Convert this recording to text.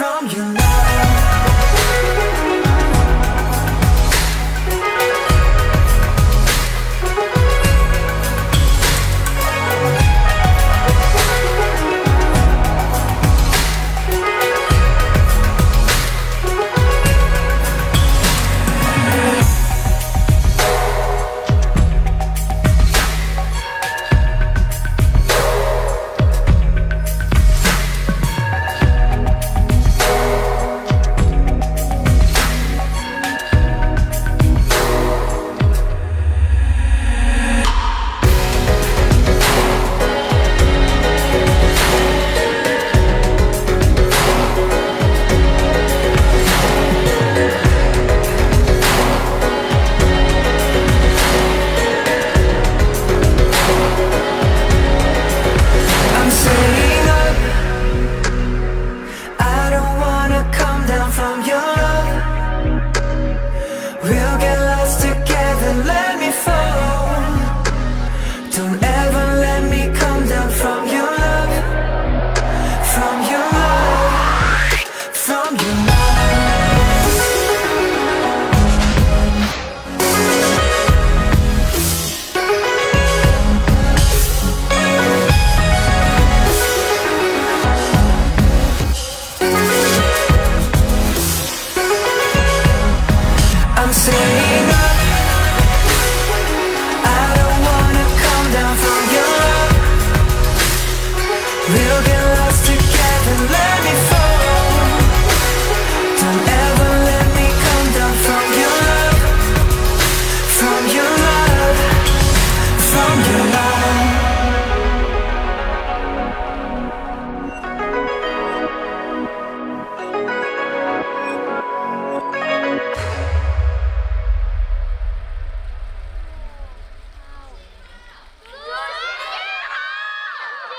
from your love. I'm saying